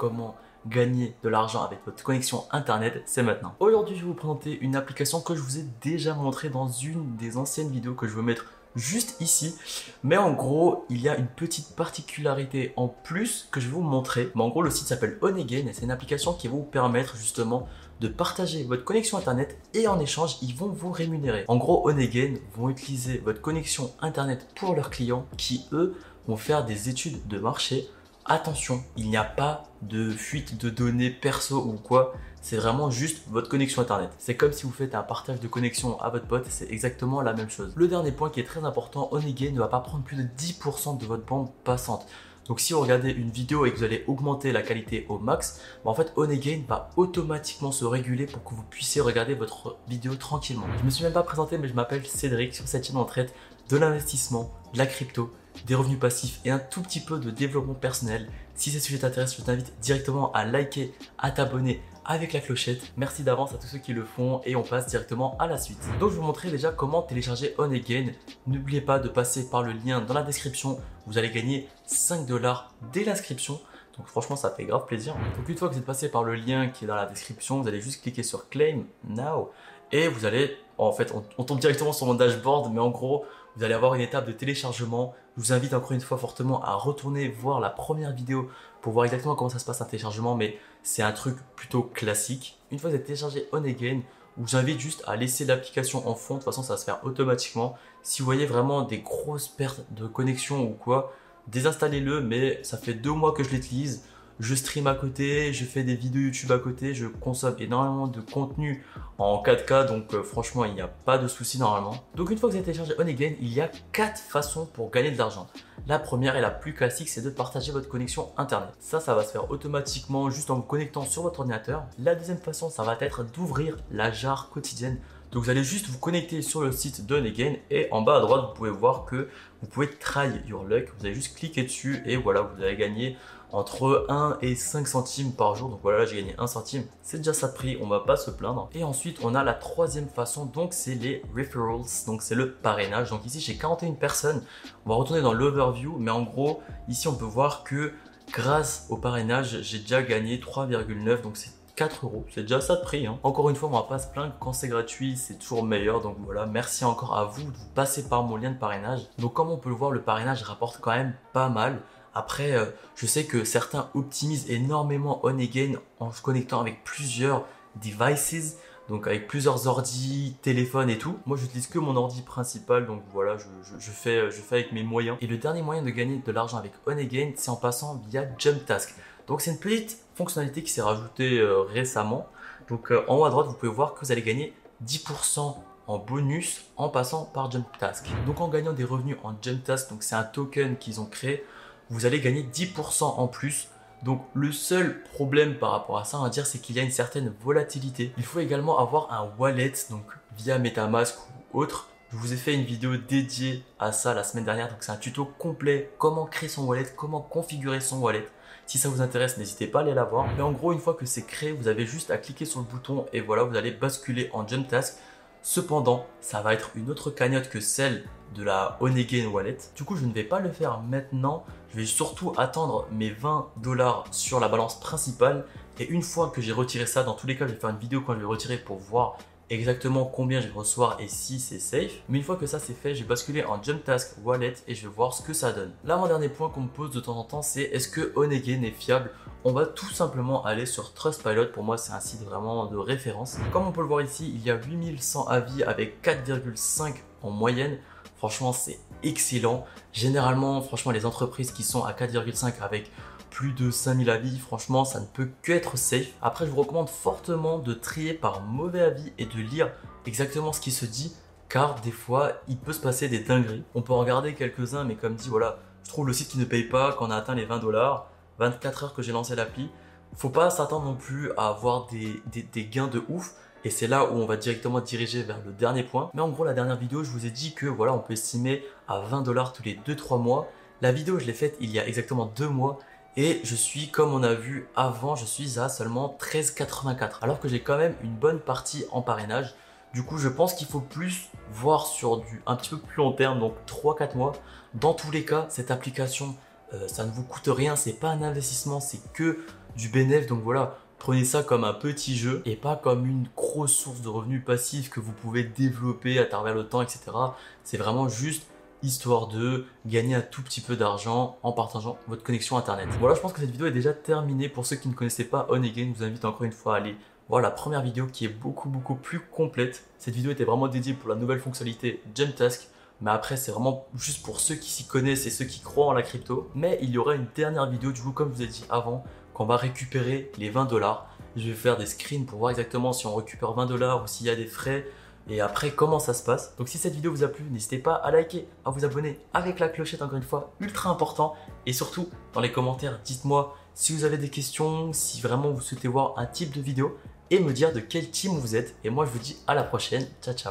comment gagner de l'argent avec votre connexion internet, c'est maintenant. Aujourd'hui, je vais vous présenter une application que je vous ai déjà montré dans une des anciennes vidéos que je vais mettre juste ici. Mais en gros, il y a une petite particularité en plus que je vais vous montrer. Mais en gros, le site s'appelle Onagain et c'est une application qui va vous permettre justement de partager votre connexion internet et en échange, ils vont vous rémunérer. En gros, Onagain vont utiliser votre connexion internet pour leurs clients qui, eux, vont faire des études de marché attention, il n'y a pas de fuite de données perso ou quoi. C'est vraiment juste votre connexion internet. C'est comme si vous faites un partage de connexion à votre pote, c'est exactement la même chose. Le dernier point qui est très important, Onegay ne va pas prendre plus de 10% de votre bande passante. Donc si vous regardez une vidéo et que vous allez augmenter la qualité au max, bah, en fait Onagain va automatiquement se réguler pour que vous puissiez regarder votre vidéo tranquillement. Je me suis même pas présenté mais je m'appelle Cédric. Sur cette chaîne on traite de l'investissement, de la crypto, des revenus passifs et un tout petit peu de développement personnel. Si ces sujets t'intéressent, je t'invite directement à liker, à t'abonner avec la clochette. Merci d'avance à tous ceux qui le font et on passe directement à la suite. Donc je vais vous montrer déjà comment télécharger On Again. N'oubliez pas de passer par le lien dans la description. Vous allez gagner 5 dollars dès l'inscription. Donc franchement ça fait grave plaisir. Donc une fois que vous êtes passé par le lien qui est dans la description, vous allez juste cliquer sur Claim Now et vous allez, en fait on, tombe directement sur mon dashboard mais en gros vous allez avoir une étape de téléchargement. Je vous invite encore une fois fortement à retourner voir la première vidéo pour voir exactement comment ça se passe un téléchargement, mais c'est un truc plutôt classique. Une fois que vous avez téléchargé On Again, je vous invite juste à laisser l'application en fond. De toute façon, ça va se faire automatiquement. Si vous voyez vraiment des grosses pertes de connexion ou quoi, désinstallez-le, mais ça fait deux mois que je l'utilise je stream à côté, je fais des vidéos YouTube à côté, je consomme énormément de contenu en 4K, donc euh, franchement, il n'y a pas de souci normalement. Donc une fois que vous avez téléchargé On il y a quatre façons pour gagner de l'argent. La première et la plus classique, c'est de partager votre connexion Internet. Ça, ça va se faire automatiquement juste en vous connectant sur votre ordinateur. La deuxième façon, ça va être d'ouvrir la jarre quotidienne donc vous allez juste vous connecter sur le site de et en bas à droite vous pouvez voir que vous pouvez try your luck. Vous allez juste cliquer dessus et voilà vous allez gagner entre 1 et 5 centimes par jour. Donc voilà, là j'ai gagné 1 centime. C'est déjà ça de prix, on va pas se plaindre. Et ensuite, on a la troisième façon, donc c'est les referrals, donc c'est le parrainage. Donc ici, j'ai 41 personnes. On va retourner dans l'overview, mais en gros, ici, on peut voir que grâce au parrainage, j'ai déjà gagné 3,9, donc c'est 4 euros. C'est déjà ça de prix. Hein. Encore une fois, on va pas se plaindre. Quand c'est gratuit, c'est toujours meilleur. Donc voilà, merci encore à vous de vous passer par mon lien de parrainage. Donc comme on peut le voir, le parrainage rapporte quand même pas mal. Après, euh, je sais que certains optimisent énormément On Again en se connectant avec plusieurs devices, donc avec plusieurs ordi, téléphones et tout. Moi, j'utilise que mon ordi principal, donc voilà, je, fais, je fais avec mes moyens. Et le dernier moyen de gagner de l'argent avec On Again, c'est en passant via Jump Task. Donc c'est une petite fonctionnalité qui s'est rajoutée euh, récemment. Donc euh, en haut à droite, vous pouvez voir que vous allez gagner 10% en bonus en passant par Jump Task. Donc en gagnant des revenus en Jump Task, donc c'est un token qu'ils ont créé vous allez gagner 10% en plus. Donc le seul problème par rapport à ça, va dire, c'est qu'il y a une certaine volatilité. Il faut également avoir un wallet, donc via MetaMask ou autre. Je vous ai fait une vidéo dédiée à ça la semaine dernière, donc c'est un tuto complet, comment créer son wallet, comment configurer son wallet. Si ça vous intéresse, n'hésitez pas à aller la voir. Mais en gros, une fois que c'est créé, vous avez juste à cliquer sur le bouton et voilà, vous allez basculer en Jump Task. Cependant, ça va être une autre cagnotte que celle de la Onegin Wallet. Du coup, je ne vais pas le faire maintenant. Je vais surtout attendre mes 20 dollars sur la balance principale. Et une fois que j'ai retiré ça, dans tous les cas, je vais faire une vidéo quand je vais retirer pour voir exactement combien je vais recevoir et si c'est safe. Mais une fois que ça c'est fait, je vais basculer en Jump Task Wallet et je vais voir ce que ça donne. Là, mon dernier point qu'on me pose de temps en temps, c'est est-ce que Onegin est fiable? On va tout simplement aller sur Trustpilot. Pour moi, c'est un site vraiment de référence. Comme on peut le voir ici, il y a 8100 avis avec 4,5 en moyenne. Franchement, c'est excellent. Généralement, franchement, les entreprises qui sont à 4,5 avec plus de 5000 avis, franchement, ça ne peut que être safe. Après, je vous recommande fortement de trier par mauvais avis et de lire exactement ce qui se dit, car des fois, il peut se passer des dingueries. On peut en regarder quelques-uns, mais comme dit, voilà, je trouve le site qui ne paye pas quand on a atteint les 20 dollars, 24 heures que j'ai lancé l'appli. Faut pas s'attendre non plus à avoir des, gains de ouf. Et c'est là où on va directement diriger vers le dernier point. Mais en gros, la dernière vidéo, je vous ai dit que voilà, on peut estimer à 20 dollars tous les 2-3 mois. La vidéo, je l'ai faite il y a exactement 2 mois. Et je suis, comme on a vu avant, je suis à seulement 13,84. Alors que j'ai quand même une bonne partie en parrainage. Du coup, je pense qu'il faut plus voir sur du un petit peu plus long terme, donc 3-4 mois. Dans tous les cas, cette application, euh, ça ne vous coûte rien, c'est pas un investissement, c'est que du bénéfice. Donc voilà, prenez ça comme un petit jeu et pas comme une grosse source de revenus passifs que vous pouvez développer à travers le temps, etc. C'est vraiment juste histoire de gagner un tout petit peu d'argent en partageant votre connexion internet. Voilà, je pense que cette vidéo est déjà terminée. Pour ceux qui ne connaissaient pas On je vous invite encore une fois à aller voir la première vidéo qui est beaucoup beaucoup plus complète. Cette vidéo était vraiment dédiée pour la nouvelle fonctionnalité Jump Task. Mais après, c'est vraiment juste pour ceux qui s'y connaissent et ceux qui croient en la crypto. Mais il y aura une dernière vidéo, du coup, comme je vous ai dit avant, qu'on va récupérer les 20 dollars. Je vais faire des screens pour voir exactement si on récupère 20 dollars ou s'il y a des frais et après comment ça se passe? Donc si cette vidéo vous a plu, n'hésitez pas à liker, à vous abonner avec la clochette encore une fois, ultra important. Et surtout, dans les commentaires, dites-moi si vous avez des questions, si vraiment vous souhaitez voir un type de vidéo et me dire de quel team vous êtes. Et moi je vous dis à la prochaine, ciao ciao